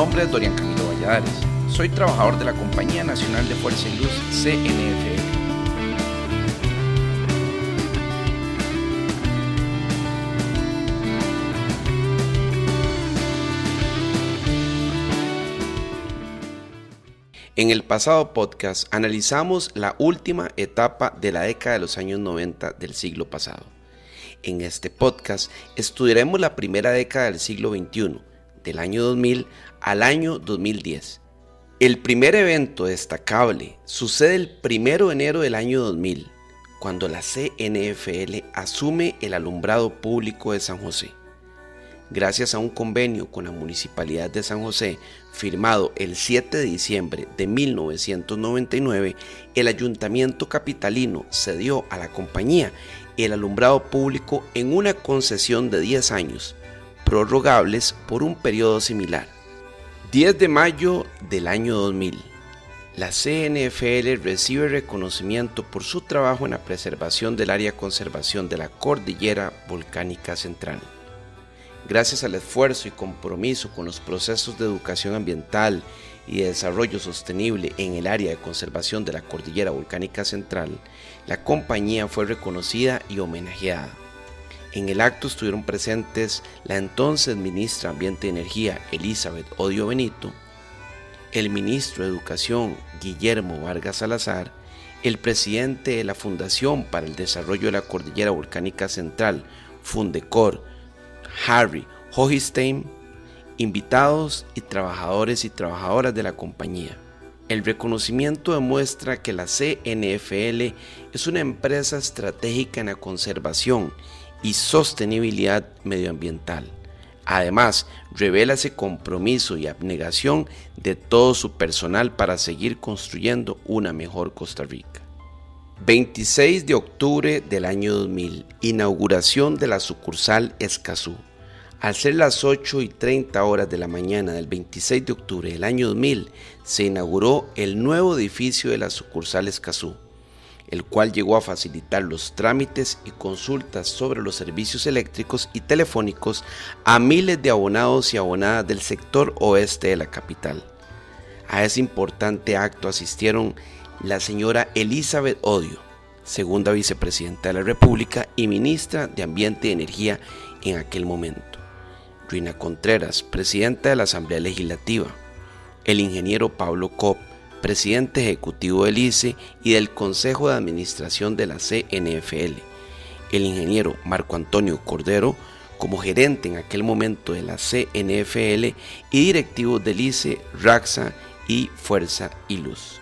Mi nombre es Dorian Camilo Valladares. Soy trabajador de la Compañía Nacional de Fuerza y Luz CNFL. En el pasado podcast analizamos la última etapa de la década de los años 90 del siglo pasado. En este podcast estudiaremos la primera década del siglo XXI, del año 2000 al año 2010. El primer evento destacable sucede el 1 de enero del año 2000, cuando la CNFL asume el alumbrado público de San José gracias a un convenio con la Municipalidad de San José firmado el 7 de diciembre de 1999, el ayuntamiento capitalino cedió a la compañía el alumbrado público en una concesión de 10 años, prorrogables por un periodo similar. 10 de mayo del año 2000. La CNFL recibe reconocimiento por su trabajo en la preservación del área de conservación de la cordillera volcánica central gracias al esfuerzo y compromiso con los procesos de educación ambiental y de desarrollo sostenible en el área de conservación de la cordillera volcánica central, la compañía fue reconocida y homenajeada. En el acto estuvieron presentes la entonces ministra Ambiente y Energía Elizabeth Odio Benito, el ministro de Educación Guillermo Vargas Salazar, el presidente de la Fundación para el Desarrollo de la Cordillera Volcánica Central, Fundecor, Harry Hohistein, invitados y trabajadores y trabajadoras de la compañía. El reconocimiento demuestra que la CNFL es una empresa estratégica en la conservación y sostenibilidad medioambiental. Además, revela ese compromiso y abnegación de todo su personal para seguir construyendo una mejor Costa Rica. 26 de octubre del año 2000, inauguración de la sucursal Escazú. Al ser las 8 y 30 horas de la mañana del 26 de octubre del año 2000, se inauguró el nuevo edificio de la sucursal Escazú, el cual llegó a facilitar los trámites y consultas sobre los servicios eléctricos y telefónicos a miles de abonados y abonadas del sector oeste de la capital. A ese importante acto asistieron la señora Elizabeth Odio, segunda vicepresidenta de la República y ministra de Ambiente y Energía en aquel momento. Rina Contreras, presidenta de la Asamblea Legislativa, el ingeniero Pablo Cop, presidente ejecutivo del ICE y del Consejo de Administración de la CNFL, el ingeniero Marco Antonio Cordero, como gerente en aquel momento de la CNFL y directivos del ICE, RAXA y Fuerza y Luz.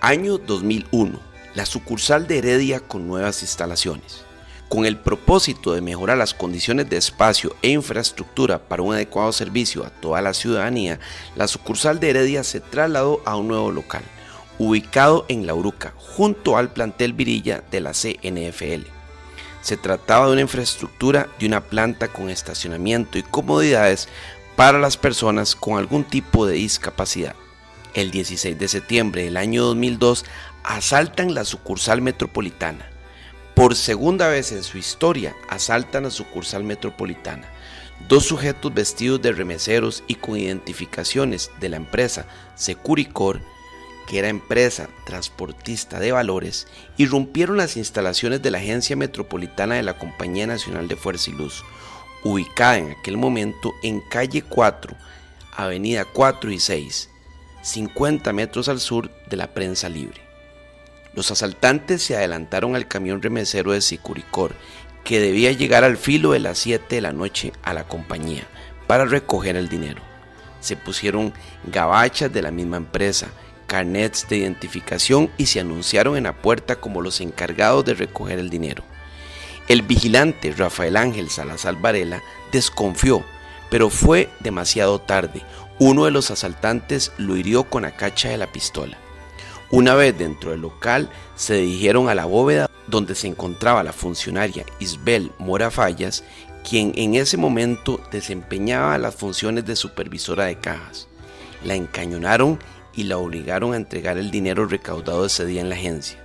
Año 2001. La sucursal de Heredia con nuevas instalaciones. Con el propósito de mejorar las condiciones de espacio e infraestructura para un adecuado servicio a toda la ciudadanía, la sucursal de Heredia se trasladó a un nuevo local, ubicado en La Uruca, junto al plantel Virilla de la CNFL. Se trataba de una infraestructura de una planta con estacionamiento y comodidades para las personas con algún tipo de discapacidad. El 16 de septiembre del año 2002 asaltan la sucursal metropolitana por segunda vez en su historia asaltan a sucursal metropolitana. Dos sujetos vestidos de remeseros y con identificaciones de la empresa Securicor, que era empresa transportista de valores, irrumpieron las instalaciones de la Agencia Metropolitana de la Compañía Nacional de Fuerza y Luz, ubicada en aquel momento en calle 4, avenida 4 y 6, 50 metros al sur de la prensa libre. Los asaltantes se adelantaron al camión remesero de Sicuricor, que debía llegar al filo de las 7 de la noche a la compañía para recoger el dinero. Se pusieron gabachas de la misma empresa, carnets de identificación y se anunciaron en la puerta como los encargados de recoger el dinero. El vigilante Rafael Ángel Salazar Varela desconfió, pero fue demasiado tarde. Uno de los asaltantes lo hirió con la cacha de la pistola. Una vez dentro del local, se dirigieron a la bóveda donde se encontraba la funcionaria Isbel Mora Fallas, quien en ese momento desempeñaba las funciones de supervisora de cajas. La encañonaron y la obligaron a entregar el dinero recaudado ese día en la agencia.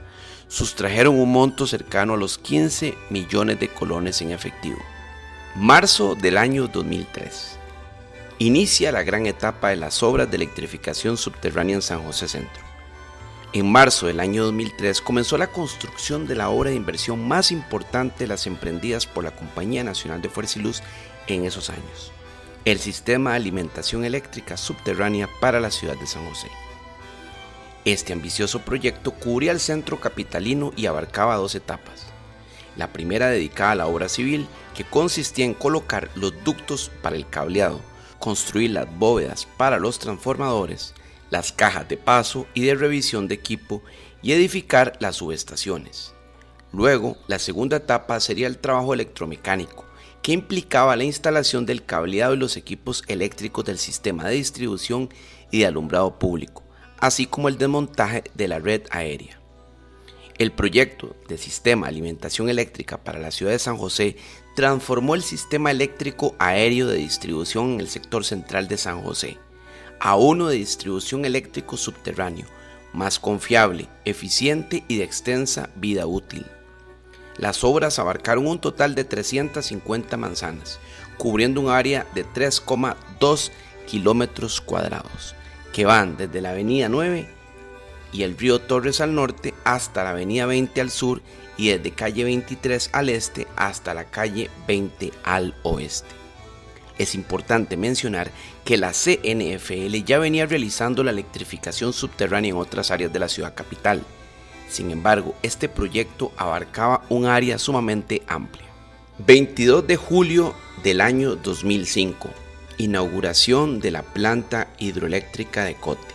Sustrajeron un monto cercano a los 15 millones de colones en efectivo. Marzo del año 2003. inicia la gran etapa de las obras de electrificación subterránea en San José Centro. En marzo del año 2003 comenzó la construcción de la obra de inversión más importante de las emprendidas por la Compañía Nacional de Fuerza y Luz en esos años, el sistema de alimentación eléctrica subterránea para la ciudad de San José. Este ambicioso proyecto cubría el centro capitalino y abarcaba dos etapas. La primera dedicada a la obra civil, que consistía en colocar los ductos para el cableado, construir las bóvedas para los transformadores, las cajas de paso y de revisión de equipo y edificar las subestaciones. Luego, la segunda etapa sería el trabajo electromecánico, que implicaba la instalación del cableado y los equipos eléctricos del sistema de distribución y de alumbrado público, así como el desmontaje de la red aérea. El proyecto de sistema de alimentación eléctrica para la ciudad de San José transformó el sistema eléctrico aéreo de distribución en el sector central de San José a uno de distribución eléctrico subterráneo, más confiable, eficiente y de extensa vida útil. Las obras abarcaron un total de 350 manzanas, cubriendo un área de 3,2 kilómetros cuadrados, que van desde la avenida 9 y el río Torres al norte hasta la avenida 20 al sur y desde calle 23 al este hasta la calle 20 al oeste. Es importante mencionar que la CNFL ya venía realizando la electrificación subterránea en otras áreas de la ciudad capital. Sin embargo, este proyecto abarcaba un área sumamente amplia. 22 de julio del año 2005. Inauguración de la planta hidroeléctrica de Cote.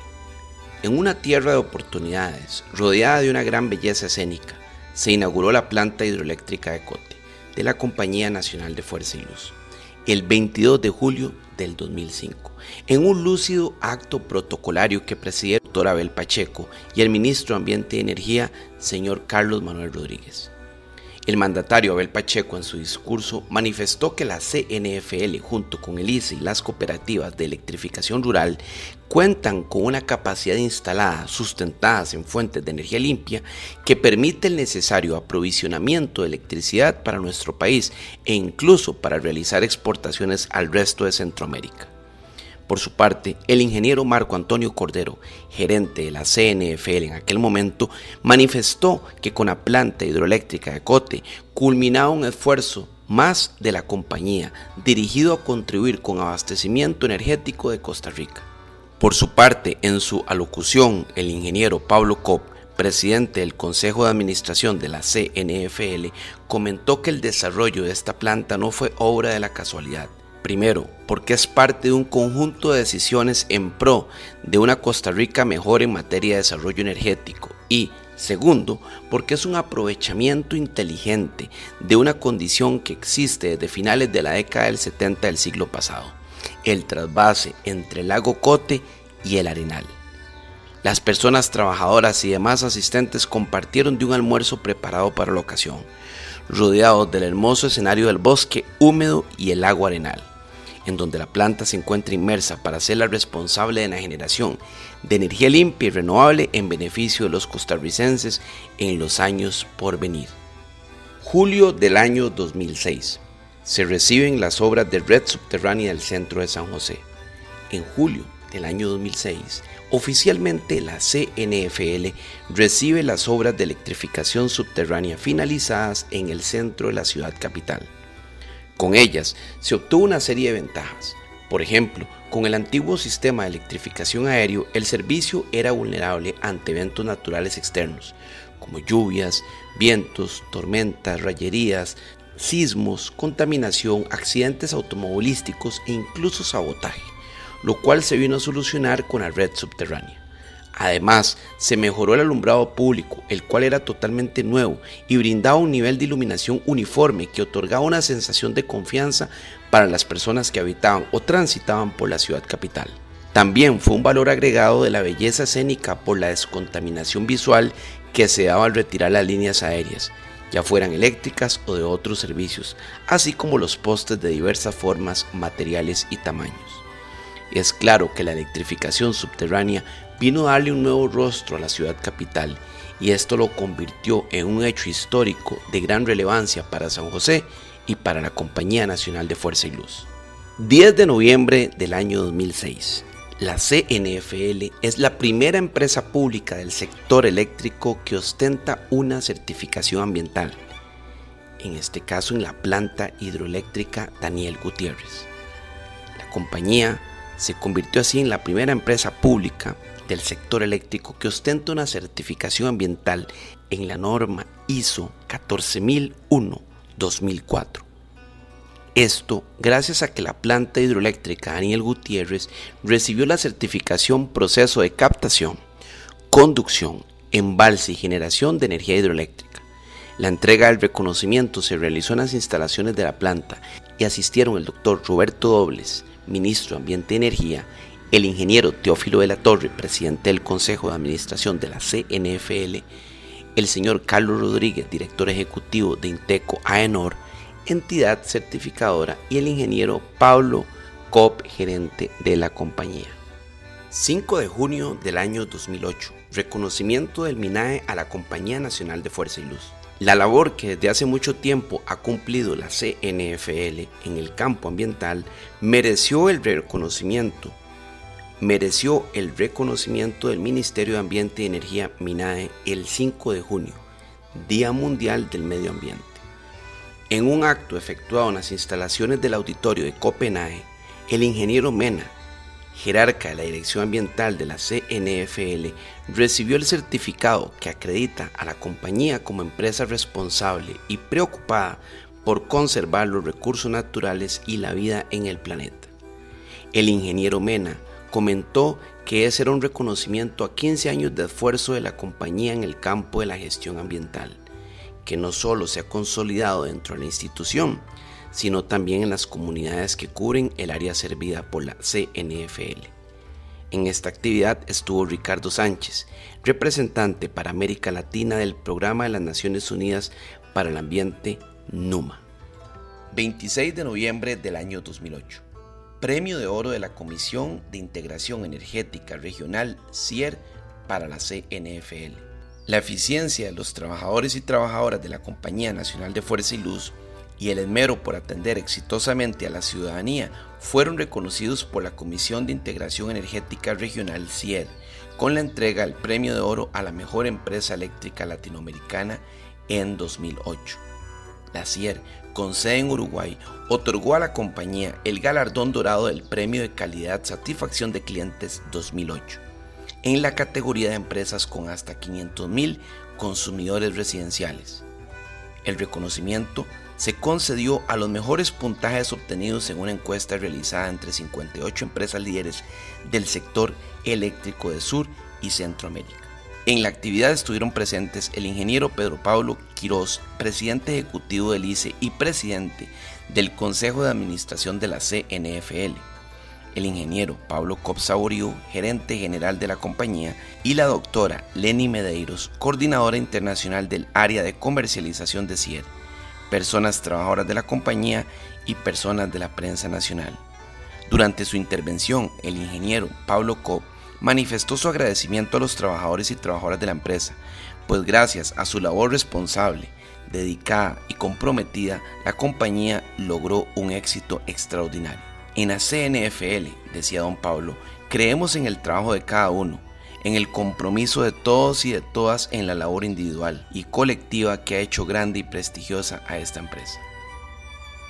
En una tierra de oportunidades, rodeada de una gran belleza escénica, se inauguró la planta hidroeléctrica de Cote, de la Compañía Nacional de Fuerza y Luz, el 22 de julio del 2005, en un lúcido acto protocolario que presidía el doctor Abel Pacheco y el ministro de Ambiente y Energía, señor Carlos Manuel Rodríguez. El mandatario Abel Pacheco en su discurso manifestó que la CNFL junto con el ICE y las cooperativas de electrificación rural cuentan con una capacidad instalada sustentadas en fuentes de energía limpia que permite el necesario aprovisionamiento de electricidad para nuestro país e incluso para realizar exportaciones al resto de Centroamérica. Por su parte, el ingeniero Marco Antonio Cordero, gerente de la CNFL en aquel momento, manifestó que con la planta hidroeléctrica de Cote culminaba un esfuerzo más de la compañía dirigido a contribuir con abastecimiento energético de Costa Rica. Por su parte, en su alocución, el ingeniero Pablo Cop, presidente del Consejo de Administración de la CNFL, comentó que el desarrollo de esta planta no fue obra de la casualidad, Primero, porque es parte de un conjunto de decisiones en pro de una Costa Rica mejor en materia de desarrollo energético. Y, segundo, porque es un aprovechamiento inteligente de una condición que existe desde finales de la década del 70 del siglo pasado, el trasvase entre el lago Cote y el Arenal. Las personas trabajadoras y demás asistentes compartieron de un almuerzo preparado para la ocasión, rodeados del hermoso escenario del bosque húmedo y el lago Arenal en donde la planta se encuentra inmersa para ser la responsable de la generación de energía limpia y renovable en beneficio de los costarricenses en los años por venir. Julio del año 2006. Se reciben las obras de red subterránea del centro de San José. En julio del año 2006, oficialmente la CNFL recibe las obras de electrificación subterránea finalizadas en el centro de la ciudad capital. Con ellas se obtuvo una serie de ventajas. Por ejemplo, con el antiguo sistema de electrificación aéreo, el servicio era vulnerable ante eventos naturales externos, como lluvias, vientos, tormentas, rayerías, sismos, contaminación, accidentes automovilísticos e incluso sabotaje, lo cual se vino a solucionar con la red subterránea. Además, se mejoró el alumbrado público, el cual era totalmente nuevo y brindaba un nivel de iluminación uniforme que otorgaba una sensación de confianza para las personas que habitaban o transitaban por la ciudad capital. También fue un valor agregado de la belleza escénica por la descontaminación visual que se daba al retirar las líneas aéreas, ya fueran eléctricas o de otros servicios, así como los postes de diversas formas, materiales y tamaños. Es claro que la electrificación subterránea vino a darle un nuevo rostro a la ciudad capital y esto lo convirtió en un hecho histórico de gran relevancia para San José y para la Compañía Nacional de Fuerza y Luz. 10 de noviembre del año 2006. La CNFL es la primera empresa pública del sector eléctrico que ostenta una certificación ambiental, en este caso en la planta hidroeléctrica Daniel Gutiérrez. La compañía se convirtió así en la primera empresa pública del sector eléctrico que ostenta una certificación ambiental en la norma ISO 14001-2004 esto gracias a que la planta hidroeléctrica Daniel Gutiérrez recibió la certificación Proceso de Captación, Conducción, Embalse y Generación de Energía Hidroeléctrica. La entrega del reconocimiento se realizó en las instalaciones de la planta y asistieron el doctor Roberto Dobles, ministro de Ambiente y Energía, el ingeniero Teófilo de la Torre, presidente del Consejo de Administración de la CNFL, el señor Carlos Rodríguez, director ejecutivo de Inteco AENOR, entidad certificadora, y el ingeniero Pablo Cop, gerente de la compañía. 5 de junio del año 2008. Reconocimiento del MINAE a la Compañía Nacional de Fuerza y Luz. La labor que desde hace mucho tiempo ha cumplido la CNFL en el campo ambiental mereció el reconocimiento mereció el reconocimiento del Ministerio de Ambiente y Energía MINAE el 5 de junio, Día Mundial del Medio Ambiente. En un acto efectuado en las instalaciones del auditorio de Copenhague, el ingeniero Mena, jerarca de la Dirección Ambiental de la CNFL, recibió el certificado que acredita a la compañía como empresa responsable y preocupada por conservar los recursos naturales y la vida en el planeta. El ingeniero Mena comentó que ese era un reconocimiento a 15 años de esfuerzo de la compañía en el campo de la gestión ambiental que no solo se ha consolidado dentro de la institución, sino también en las comunidades que cubren el área servida por la CNFL. En esta actividad estuvo Ricardo Sánchez, representante para América Latina del Programa de las Naciones Unidas para el Ambiente NUMA. 26 de noviembre del año 2008. Premio de Oro de la Comisión de Integración Energética Regional CIER para la CNFL. La eficiencia de los trabajadores y trabajadoras de la Compañía Nacional de Fuerza y Luz y el esmero por atender exitosamente a la ciudadanía fueron reconocidos por la Comisión de Integración Energética Regional CIER con la entrega del Premio de Oro a la Mejor Empresa Eléctrica Latinoamericana en 2008. La CIER, con sede en Uruguay, otorgó a la compañía el galardón dorado del Premio de Calidad Satisfacción de Clientes 2008 en la categoría de empresas con hasta 500.000 consumidores residenciales. El reconocimiento se concedió a los mejores puntajes obtenidos en una encuesta realizada entre 58 empresas líderes del sector eléctrico de Sur y Centroamérica. En la actividad estuvieron presentes el ingeniero Pedro Pablo Quirós, presidente ejecutivo del ICE y presidente del Consejo de Administración de la CNFL, el ingeniero Pablo Copsaborio, gerente general de la compañía, y la doctora Lenny Medeiros, coordinadora internacional del área de comercialización de CIER, personas trabajadoras de la compañía y personas de la prensa nacional. Durante su intervención, el ingeniero Pablo Cop manifestó su agradecimiento a los trabajadores y trabajadoras de la empresa, pues gracias a su labor responsable, dedicada y comprometida, la compañía logró un éxito extraordinario. En la CNFL, decía don Pablo, creemos en el trabajo de cada uno, en el compromiso de todos y de todas en la labor individual y colectiva que ha hecho grande y prestigiosa a esta empresa.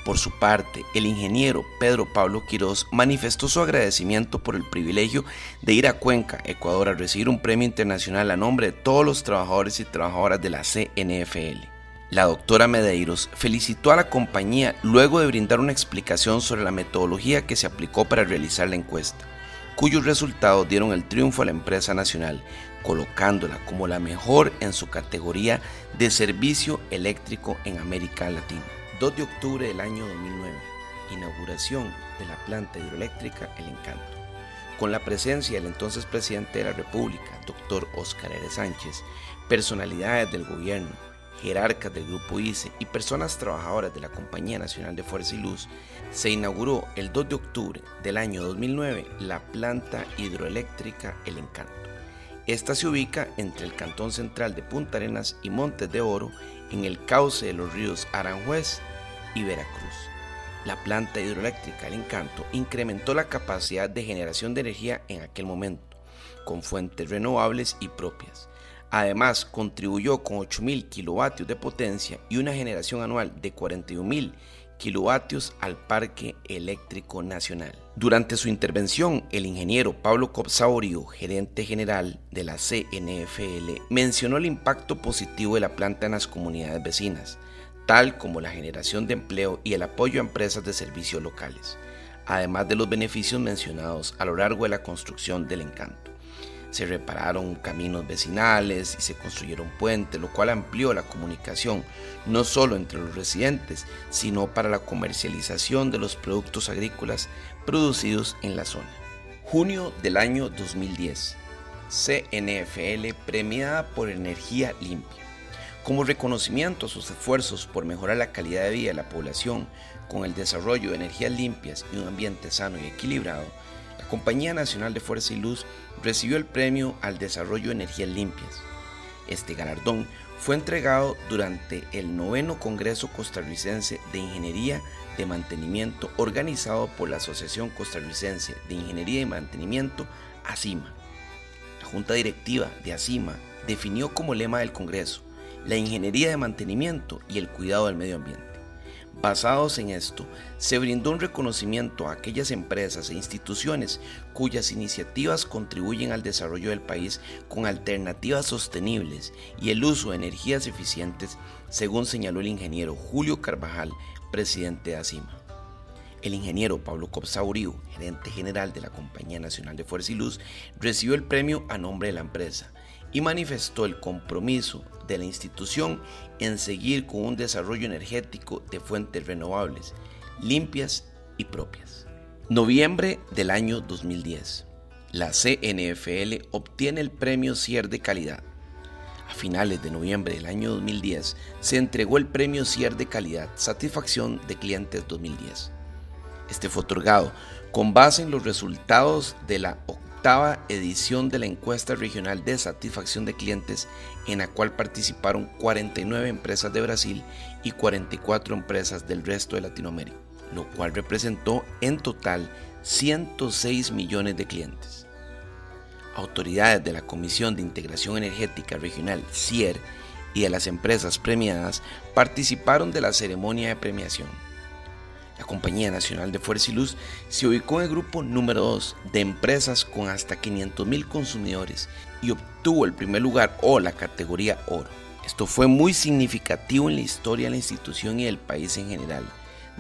Por su parte, el ingeniero Pedro Pablo Quirós manifestó su agradecimiento por el privilegio de ir a Cuenca, Ecuador, a recibir un premio internacional a nombre de todos los trabajadores y trabajadoras de la CNFL. La doctora Medeiros felicitó a la compañía luego de brindar una explicación sobre la metodología que se aplicó para realizar la encuesta, cuyos resultados dieron el triunfo a la empresa nacional, colocándola como la mejor en su categoría de servicio eléctrico en América Latina. 2 de octubre del año 2009, inauguración de la planta hidroeléctrica El Encanto. Con la presencia del entonces presidente de la República, doctor Óscar R. Sánchez, personalidades del gobierno, jerarcas del Grupo ICE y personas trabajadoras de la Compañía Nacional de Fuerza y Luz, se inauguró el 2 de octubre del año 2009 la planta hidroeléctrica El Encanto. Esta se ubica entre el cantón central de Punta Arenas y Montes de Oro, en el cauce de los ríos Aranjuez y Veracruz. la planta hidroeléctrica El Encanto incrementó la capacidad de generación de energía en aquel momento, con fuentes renovables y propias. Además, contribuyó con 8.000 kilovatios de potencia y una generación anual de 41.000 kilovatios al Parque Eléctrico Nacional. Durante su intervención, el ingeniero Pablo Copsaurio, gerente general de la CNFL, mencionó el impacto positivo de la planta en las comunidades vecinas, tal como la generación de empleo y el apoyo a empresas de servicios locales, además de los beneficios mencionados a lo largo de la construcción del encanto se repararon caminos vecinales y se construyeron puentes, lo cual amplió la comunicación no solo entre los residentes, sino para la comercialización de los productos agrícolas producidos en la zona. Junio del año 2010. CNFL premiada por energía limpia. Como reconocimiento a sus esfuerzos por mejorar la calidad de vida de la población con el desarrollo de energías limpias y un ambiente sano y equilibrado, la Compañía Nacional de Fuerza y Luz recibió el premio al desarrollo de energías limpias. Este galardón fue entregado durante el noveno Congreso Costarricense de Ingeniería de Mantenimiento organizado por la Asociación Costarricense de Ingeniería y Mantenimiento, ACIMA. La Junta Directiva de ACIMA definió como lema del Congreso la ingeniería de mantenimiento y el cuidado del medio ambiente. Basados en esto, se brindó un reconocimiento a aquellas empresas e instituciones cuyas iniciativas contribuyen al desarrollo del país con alternativas sostenibles y el uso de energías eficientes, según señaló el ingeniero Julio Carvajal, presidente de ASIMA. El ingeniero Pablo Copsauriu, gerente general de la Compañía Nacional de Fuerza y Luz, recibió el premio a nombre de la empresa y manifestó el compromiso de la institución en seguir con un desarrollo energético de fuentes renovables, limpias y propias. Noviembre del año 2010. La CNFL obtiene el premio CIER de calidad. A finales de noviembre del año 2010 se entregó el premio CIER de calidad Satisfacción de Clientes 2010. Este fue otorgado con base en los resultados de la octava edición de la encuesta regional de satisfacción de clientes en la cual participaron 49 empresas de Brasil y 44 empresas del resto de Latinoamérica, lo cual representó en total 106 millones de clientes. Autoridades de la Comisión de Integración Energética Regional CIER y de las empresas premiadas participaron de la ceremonia de premiación. La Compañía Nacional de Fuerza y Luz se ubicó en el grupo número 2 de empresas con hasta 500.000 consumidores y obtuvo el primer lugar o la categoría oro. Esto fue muy significativo en la historia de la institución y del país en general,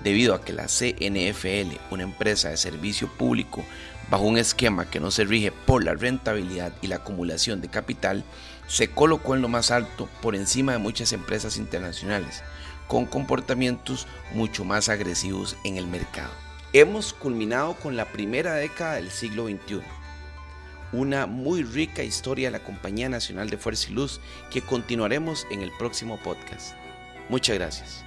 debido a que la CNFL, una empresa de servicio público bajo un esquema que no se rige por la rentabilidad y la acumulación de capital, se colocó en lo más alto por encima de muchas empresas internacionales, con comportamientos mucho más agresivos en el mercado. Hemos culminado con la primera década del siglo XXI. Una muy rica historia de la Compañía Nacional de Fuerza y Luz que continuaremos en el próximo podcast. Muchas gracias.